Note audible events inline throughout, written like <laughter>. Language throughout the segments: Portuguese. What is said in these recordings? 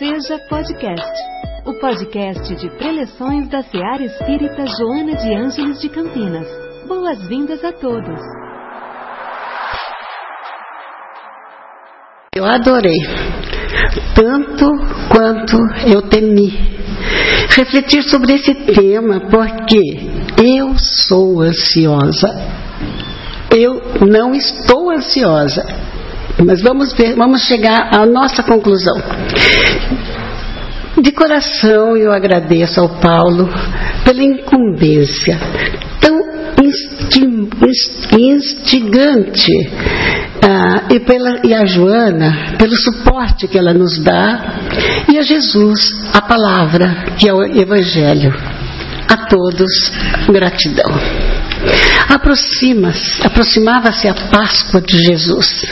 Seja Podcast, o podcast de preleções da Seara Espírita Joana de Ângeles de Campinas. Boas-vindas a todos. Eu adorei, tanto quanto eu temi. Refletir sobre esse tema, porque eu sou ansiosa. Eu não estou ansiosa, mas vamos ver, vamos chegar à nossa conclusão. De coração eu agradeço ao Paulo pela incumbência tão instigante ah, e, pela, e a Joana pelo suporte que ela nos dá e a Jesus, a palavra que é o Evangelho. A todos, gratidão. Aproxima-se, aproximava-se a Páscoa de Jesus.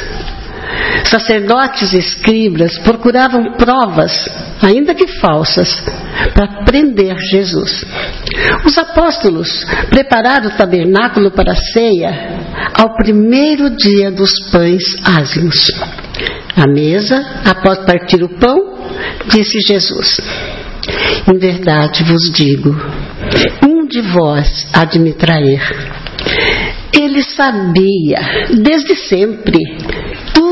Sacerdotes e escribas procuravam provas, ainda que falsas, para prender Jesus. Os apóstolos prepararam o tabernáculo para a ceia ao primeiro dia dos pães ázimos. À mesa, após partir o pão, disse Jesus: Em verdade vos digo, um de vós há de me trair. Ele sabia, desde sempre,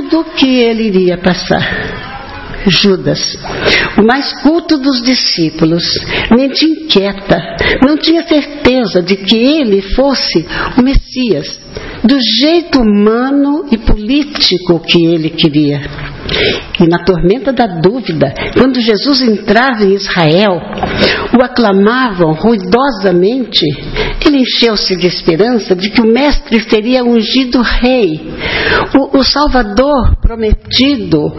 tudo que ele iria passar. Judas, o mais culto dos discípulos, mente inquieta, não tinha certeza de que ele fosse o Messias, do jeito humano e político que ele queria. E na tormenta da dúvida, quando Jesus entrava em Israel, o aclamavam ruidosamente, ele encheu-se de esperança de que o Mestre seria ungido rei, o, o Salvador prometido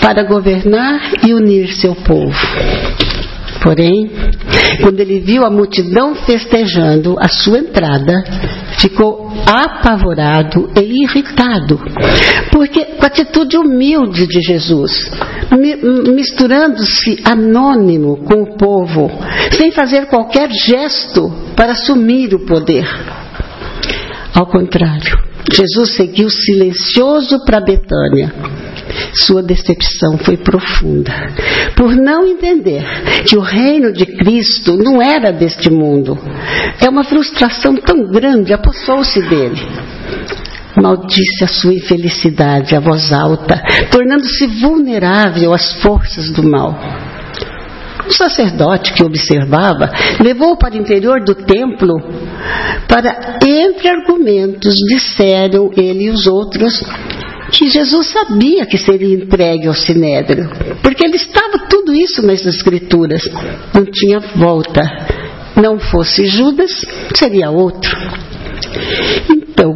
para governar e unir seu povo. Porém, quando ele viu a multidão festejando a sua entrada, ficou apavorado e irritado, porque com a atitude humilde de Jesus, misturando-se anônimo com o povo, sem fazer qualquer gesto para assumir o poder. Ao contrário, Jesus seguiu silencioso para Betânia sua decepção foi profunda, por não entender que o reino de Cristo não era deste mundo. É uma frustração tão grande, apossou-se dele. Maldisse a sua infelicidade a voz alta, tornando-se vulnerável às forças do mal. O sacerdote que observava levou para o interior do templo para, entre argumentos, disseram ele e os outros que Jesus sabia que seria entregue ao sinédrio, porque ele estava tudo isso nas escrituras, não tinha volta. Não fosse Judas, seria outro. Então,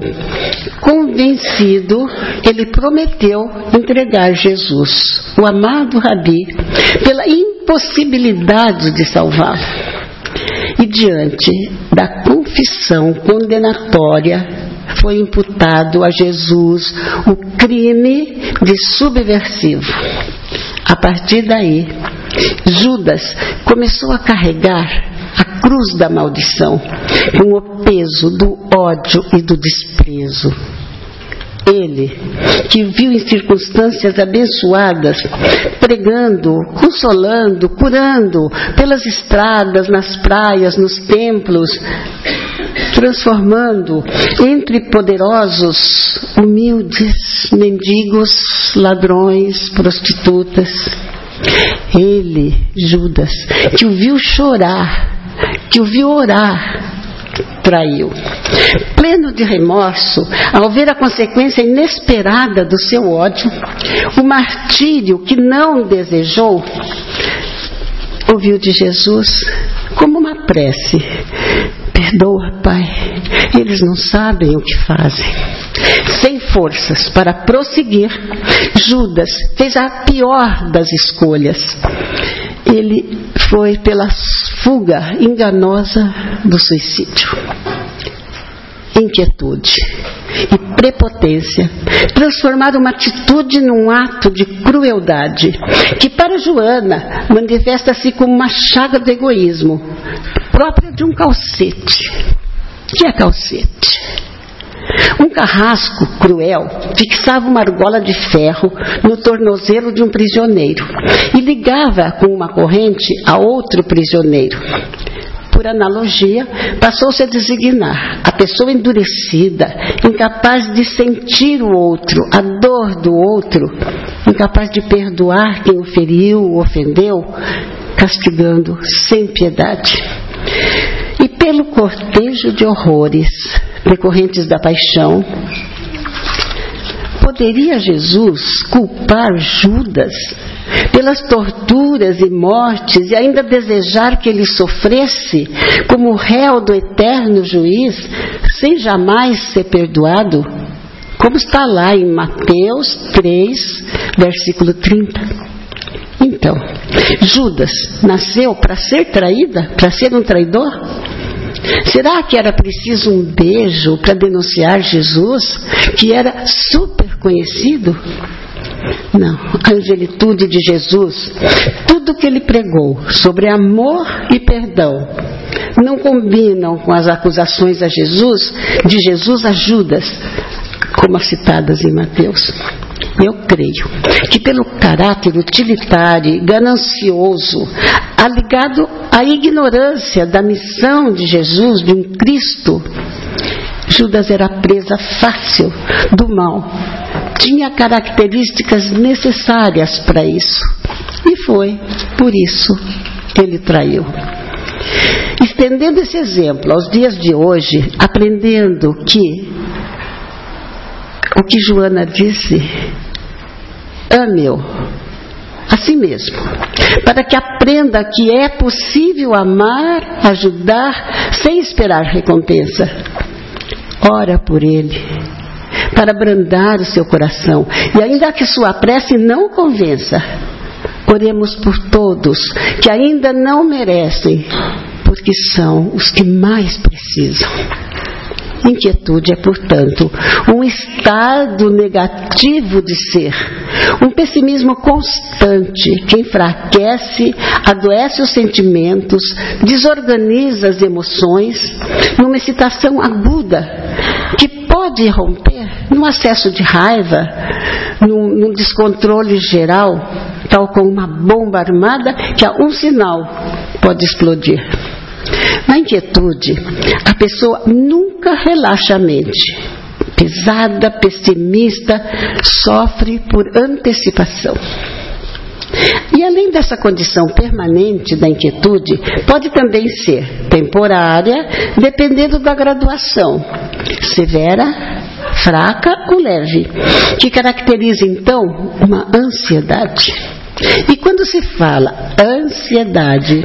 convencido, ele prometeu entregar Jesus, o amado Rabi, pela impossibilidade de salvá-lo. E diante da confissão condenatória foi imputado a Jesus o crime de subversivo. A partir daí, Judas começou a carregar a cruz da maldição com o peso do ódio e do desprezo. Ele, que viu em circunstâncias abençoadas, pregando, consolando, curando pelas estradas, nas praias, nos templos, transformando entre poderosos, humildes, mendigos, ladrões, prostitutas. Ele, Judas, que o viu chorar, que o viu orar, traiu. Pleno de remorso, ao ver a consequência inesperada do seu ódio, o martírio que não desejou, ouviu de Jesus como uma prece: Perdoa, Pai, eles não sabem o que fazem. Sem forças para prosseguir, Judas fez a pior das escolhas. Ele foi pela fuga enganosa do suicídio. Inquietude e prepotência transformaram uma atitude num ato de crueldade, que para Joana manifesta-se como uma chaga do egoísmo, própria de um calcete. O que é calcete? Um carrasco cruel fixava uma argola de ferro no tornozelo de um prisioneiro e ligava com uma corrente a outro prisioneiro por analogia, passou-se a designar a pessoa endurecida, incapaz de sentir o outro, a dor do outro, incapaz de perdoar quem o feriu, o ofendeu, castigando sem piedade. E pelo cortejo de horrores decorrentes da paixão, poderia Jesus culpar Judas pelas torturas e mortes e ainda desejar que ele sofresse como réu do eterno juiz, sem jamais ser perdoado? Como está lá em Mateus 3, versículo 30. Então, Judas nasceu para ser traída, para ser um traidor? Será que era preciso um beijo para denunciar Jesus, que era super conhecido? Não, a angelitude de Jesus, tudo que ele pregou sobre amor e perdão, não combinam com as acusações a Jesus, de Jesus a Judas, como as citadas em Mateus. Eu creio que pelo caráter utilitário ganancioso, aligado à ignorância da missão de Jesus, de um Cristo, Judas era presa fácil do mal tinha características necessárias para isso. E foi por isso que ele traiu. Estendendo esse exemplo aos dias de hoje, aprendendo que o que Joana disse, ame-o a si mesmo, para que aprenda que é possível amar, ajudar, sem esperar recompensa. Ora por ele, para abrandar o seu coração. E ainda que sua prece não convença, oremos por todos que ainda não merecem, porque são os que mais precisam. Inquietude é, portanto, um estado negativo de ser, um pessimismo constante que enfraquece, adoece os sentimentos, desorganiza as emoções, numa excitação aguda que pode romper num acesso de raiva, num, num descontrole geral, tal como uma bomba armada que a um sinal pode explodir. Na inquietude, a pessoa nunca relaxa a mente. Pesada, pessimista, sofre por antecipação. E além dessa condição permanente da inquietude, pode também ser temporária, dependendo da graduação, severa, fraca ou leve, que caracteriza então uma ansiedade. E quando se fala ansiedade,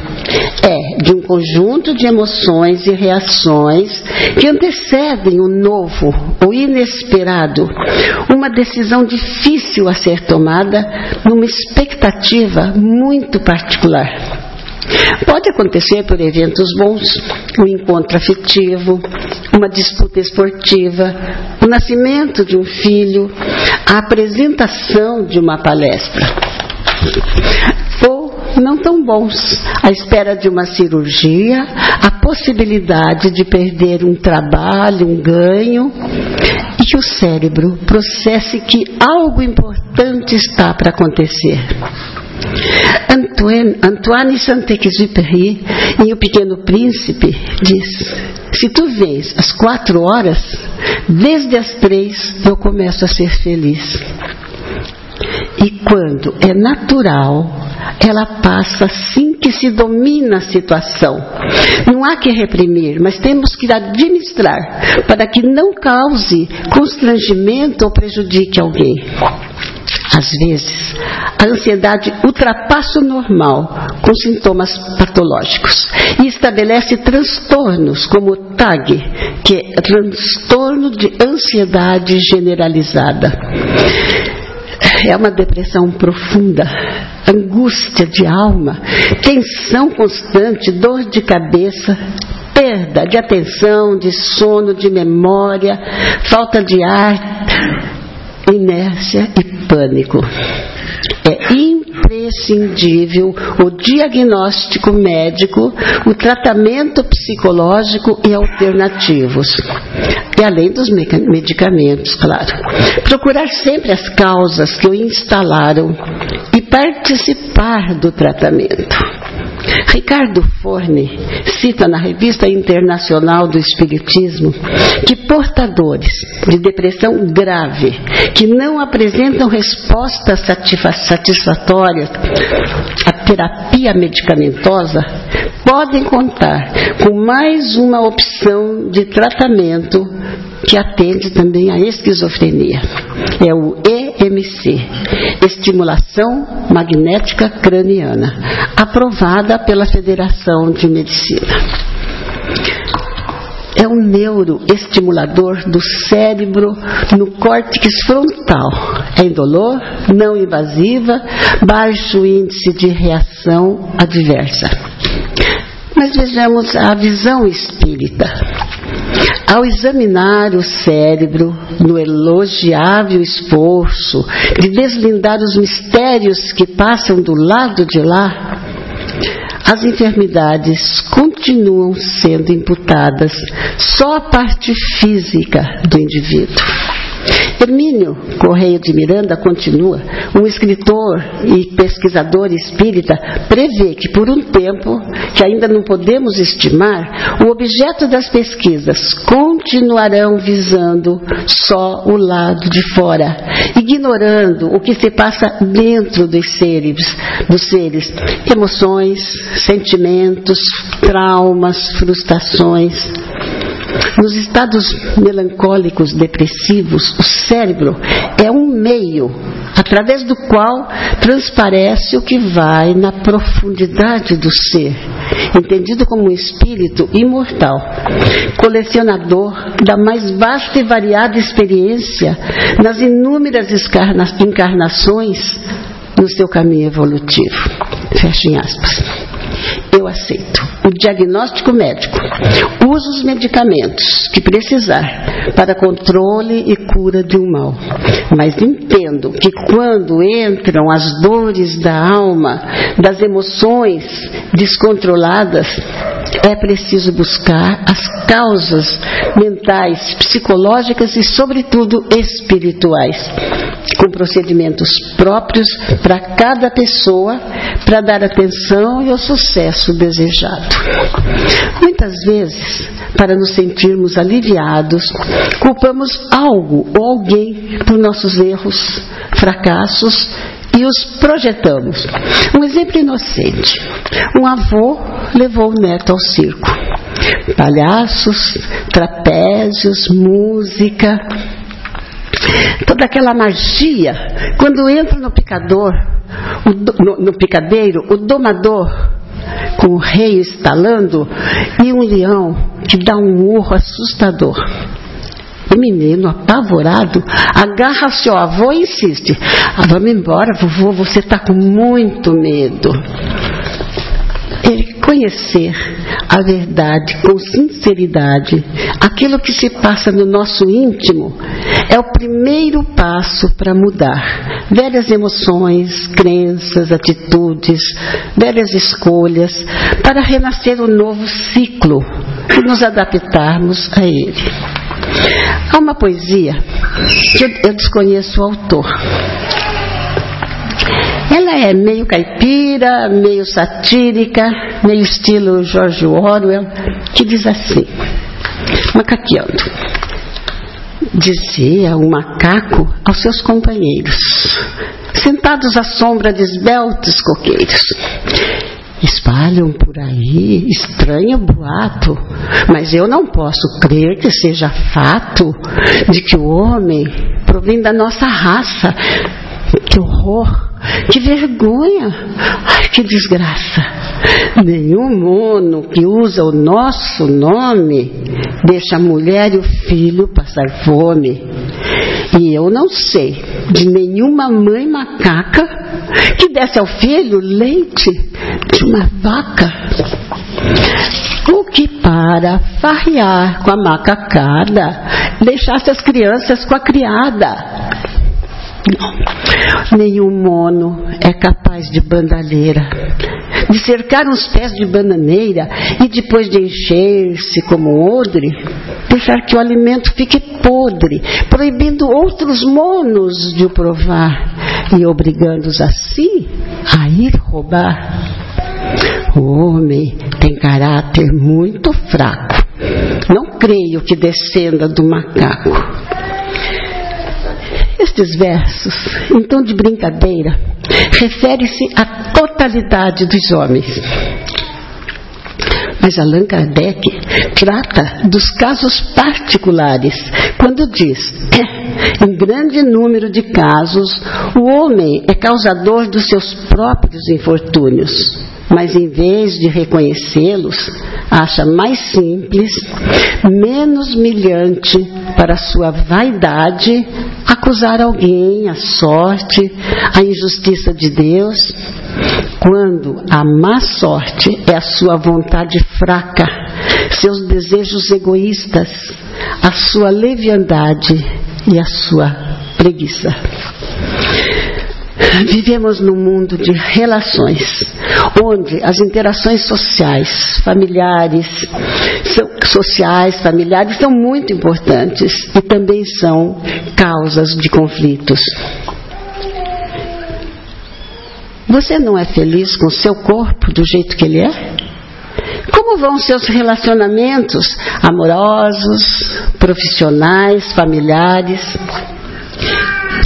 é de um conjunto de emoções e reações que antecedem o novo, o inesperado, uma decisão difícil a ser tomada numa expectativa muito particular. Pode acontecer por eventos bons, um encontro afetivo, uma disputa esportiva, o nascimento de um filho, a apresentação de uma palestra. Ou não tão bons, à espera de uma cirurgia, a possibilidade de perder um trabalho, um ganho, e que o cérebro processe que algo importante está para acontecer. Antoine, Antoine Saint-Exupéry, em O Pequeno Príncipe, diz: Se tu vês às quatro horas, desde as três eu começo a ser feliz. E quando é natural, ela passa assim que se domina a situação. Não há que reprimir, mas temos que administrar para que não cause constrangimento ou prejudique alguém. Às vezes, a ansiedade ultrapassa o normal com sintomas patológicos e estabelece transtornos como o TAG, que é transtorno de ansiedade generalizada é uma depressão profunda, angústia de alma, tensão constante, dor de cabeça, perda de atenção, de sono, de memória, falta de ar, inércia e pânico. É imprescindível o diagnóstico médico, o tratamento psicológico e alternativos. E além dos medicamentos, claro. Procurar sempre as causas que o instalaram e participar do tratamento. Ricardo Forne cita na Revista Internacional do Espiritismo que portadores de depressão grave que não apresentam resposta satisfatória à terapia medicamentosa podem contar com mais uma opção de tratamento que atende também à esquizofrenia. É o EMC, Estimulação Magnética Craniana, aprovada pela Federação de Medicina. É um neuroestimulador do cérebro no córtex frontal. É indolor, não invasiva, baixo índice de reação adversa. Mas vejamos a visão espírita. Ao examinar o cérebro no elogiável esforço de deslindar os mistérios que passam do lado de lá, as enfermidades continuam sendo imputadas só à parte física do indivíduo. Hermínio Correia de Miranda continua, um escritor e pesquisador espírita, prevê que por um tempo, que ainda não podemos estimar, o objeto das pesquisas continuarão visando só o lado de fora, ignorando o que se passa dentro dos seres, dos seres, emoções, sentimentos, traumas, frustrações. Nos estados melancólicos, depressivos, o cérebro é um meio através do qual transparece o que vai na profundidade do ser, entendido como um espírito imortal, colecionador da mais vasta e variada experiência nas inúmeras encarnações no seu caminho evolutivo. Fechem aspas eu aceito. O diagnóstico médico. Uso os medicamentos que precisar para controle e cura de um mal. Mas entendo que quando entram as dores da alma, das emoções descontroladas, é preciso buscar as causas mentais, psicológicas e, sobretudo, espirituais, com procedimentos próprios para cada pessoa, para dar atenção e o sucesso desejado. Muitas vezes, para nos sentirmos aliviados, culpamos algo ou alguém por nossos erros, fracassos e os projetamos. Um exemplo inocente: um avô levou o neto ao circo. Palhaços, trapézios, música, toda aquela magia. Quando entra no picador, no, no picadeiro, o domador com o rei estalando e um leão que dá um urro assustador. O menino, apavorado, agarra seu avô e insiste: ah, Vamos embora, vovô, você está com muito medo. Ele conhecer a verdade com sinceridade, aquilo que se passa no nosso íntimo, é o primeiro passo para mudar velhas emoções, crenças, atitudes, velhas escolhas, para renascer um novo ciclo e nos adaptarmos a ele. Há uma poesia que eu, desconheço o autor. Ela é meio caipira, meio satírica, meio estilo George Orwell, que diz assim: macaqueando. Dizia o macaco aos seus companheiros, sentados à sombra de esbeltos coqueiros. Espalham por aí estranho boato, mas eu não posso crer que seja fato de que o homem provém da nossa raça. Que horror! Que vergonha! Ai, que desgraça! Nenhum mono que usa o nosso nome deixa a mulher e o filho passar fome. E eu não sei de nenhuma mãe macaca que desse ao filho leite de uma vaca. O que para farrear com a macacada, deixasse as crianças com a criada. Não. Nenhum mono é capaz de bandalheira, de cercar uns pés de bananeira e depois de encher-se como odre, deixar que o alimento fique podre, proibindo outros monos de o provar e obrigando-os assim a ir roubar. O homem tem caráter muito fraco. Não creio que descenda do macaco. Estes versos, tom de brincadeira, refere-se à totalidade dos homens. Mas Allan Kardec trata dos casos particulares, quando diz: em grande número de casos, o homem é causador dos seus próprios infortúnios mas em vez de reconhecê-los, acha mais simples, menos humilhante para sua vaidade acusar alguém, a sorte, a injustiça de Deus, quando a má sorte é a sua vontade fraca, seus desejos egoístas, a sua leviandade e a sua preguiça. Vivemos num mundo de relações, onde as interações sociais, familiares, sociais, familiares são muito importantes e também são causas de conflitos. Você não é feliz com o seu corpo do jeito que ele é? Como vão seus relacionamentos amorosos, profissionais, familiares?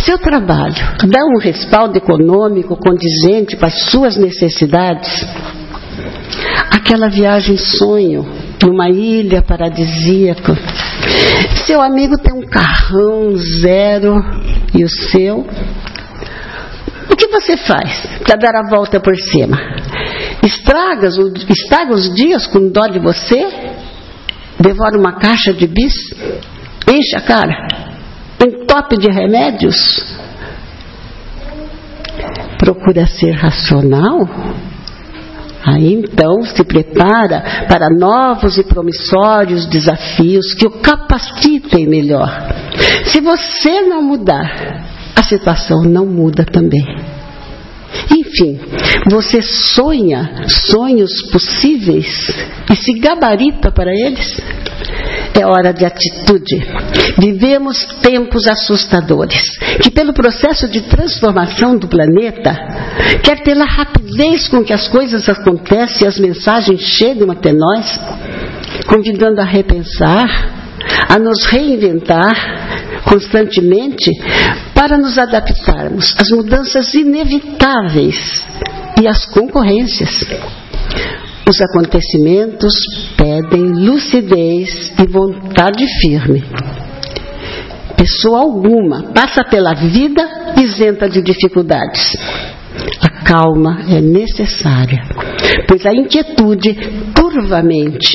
Seu trabalho dá um respaldo econômico condizente com as suas necessidades? Aquela viagem sonho numa ilha paradisíaca. Seu amigo tem um carrão zero e o seu? O que você faz para dar a volta por cima? Estraga, estraga os dias com dó de você? Devora uma caixa de bis? Enche a cara? Entope de remédios? Procura ser racional? Aí então se prepara para novos e promissórios desafios que o capacitem melhor. Se você não mudar, a situação não muda também. Enfim, você sonha sonhos possíveis e se gabarita para eles? É hora de atitude. Vivemos tempos assustadores, que pelo processo de transformação do planeta, quer pela rapidez com que as coisas acontecem e as mensagens chegam até nós, convidando a repensar, a nos reinventar constantemente para nos adaptarmos às mudanças inevitáveis e às concorrências. Os acontecimentos pedem lucidez e vontade firme. Pessoa alguma passa pela vida isenta de dificuldades. A calma é necessária, pois a inquietude turva a mente,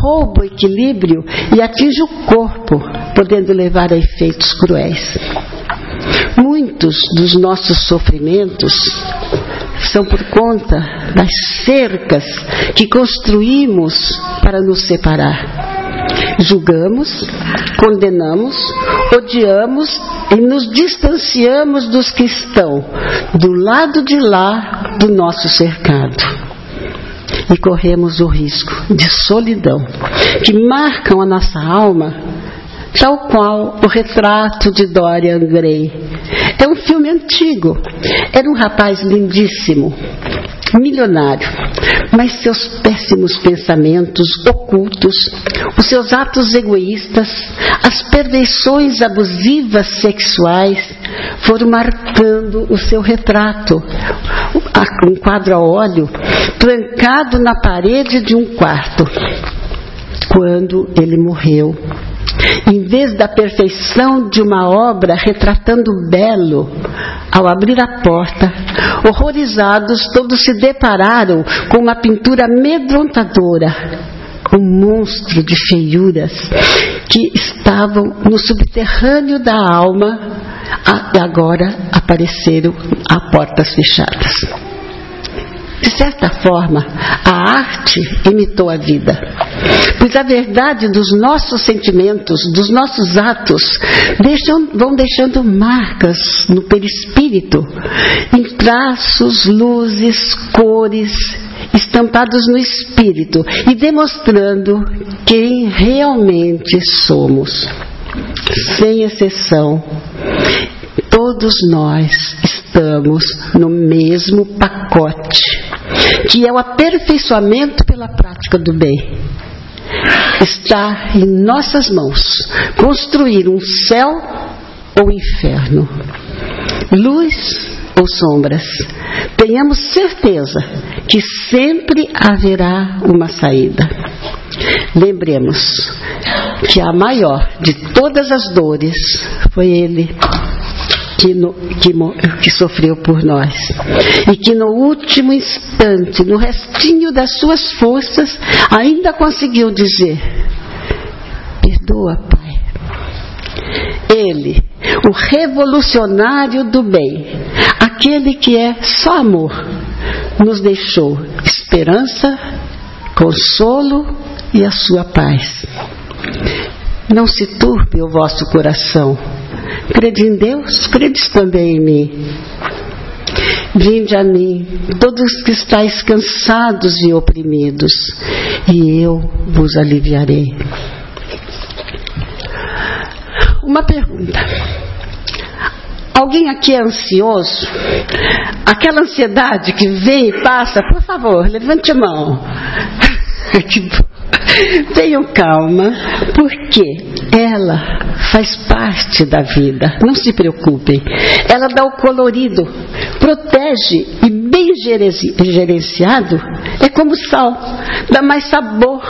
rouba o equilíbrio e atinge o corpo, podendo levar a efeitos cruéis. Muitos dos nossos sofrimentos são por conta das cercas que construímos para nos separar. Julgamos, condenamos, odiamos e nos distanciamos dos que estão do lado de lá do nosso cercado. E corremos o risco de solidão, que marcam a nossa alma tal qual o retrato de Dorian Gray. É um filme antigo. Era um rapaz lindíssimo, milionário, mas seus péssimos pensamentos ocultos, os seus atos egoístas, as perversões abusivas sexuais foram marcando o seu retrato. Um quadro a óleo trancado na parede de um quarto. Quando ele morreu, em vez da perfeição de uma obra retratando o belo, ao abrir a porta, horrorizados, todos se depararam com uma pintura amedrontadora, um monstro de feiuras que estavam no subterrâneo da alma e agora apareceram a portas fechadas. Certa forma, a arte imitou a vida. Pois a verdade dos nossos sentimentos, dos nossos atos, deixam, vão deixando marcas no perispírito, em traços, luzes, cores, estampados no espírito e demonstrando quem realmente somos. Sem exceção, todos nós estamos no mesmo pacote, que é o aperfeiçoamento pela prática do bem. Está em nossas mãos construir um céu ou inferno, luz ou sombras. Tenhamos certeza que sempre haverá uma saída. Lembremos que a maior de todas as dores foi Ele que, no, que, que, sofreu por nós. E que no último instante, no restinho das suas forças, ainda conseguiu dizer: Perdoa, Pai. Ele, o revolucionário do bem, aquele que é só amor, nos deixou esperança, consolo e a sua paz. Não se turbe o vosso coração. Crede em Deus, credes também em mim. Vinde a mim, todos que estáis cansados e oprimidos, e eu vos aliviarei. Uma pergunta. Alguém aqui é ansioso? Aquela ansiedade que vem e passa, por favor, levante a mão. <laughs> Tenham calma, porque ela faz parte da vida. Não se preocupem. Ela dá o colorido, protege e bem gerenciado é como sal, dá mais sabor.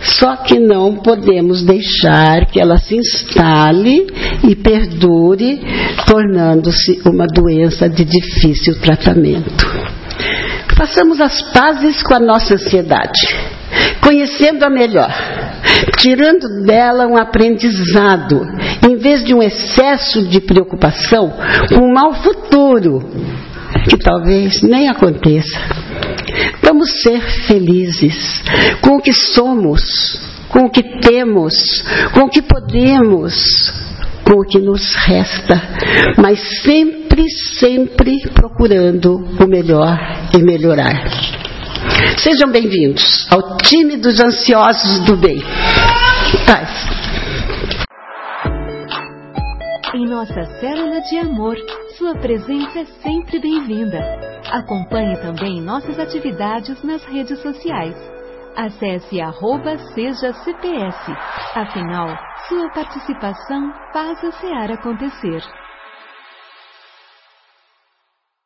Só que não podemos deixar que ela se instale e perdure, tornando-se uma doença de difícil tratamento. Façamos as pazes com a nossa ansiedade conhecendo-a melhor, tirando dela um aprendizado, em vez de um excesso de preocupação com um mau futuro, que talvez nem aconteça. Vamos ser felizes com o que somos, com o que temos, com o que podemos, com o que nos resta, mas sempre, sempre procurando o melhor e melhorar. Sejam bem-vindos ao time dos ansiosos do bem. Paz. Em nossa célula de amor, sua presença é sempre bem-vinda. Acompanhe também nossas atividades nas redes sociais. Acesse arroba seja CPS. Afinal, sua participação faz a SEAR acontecer.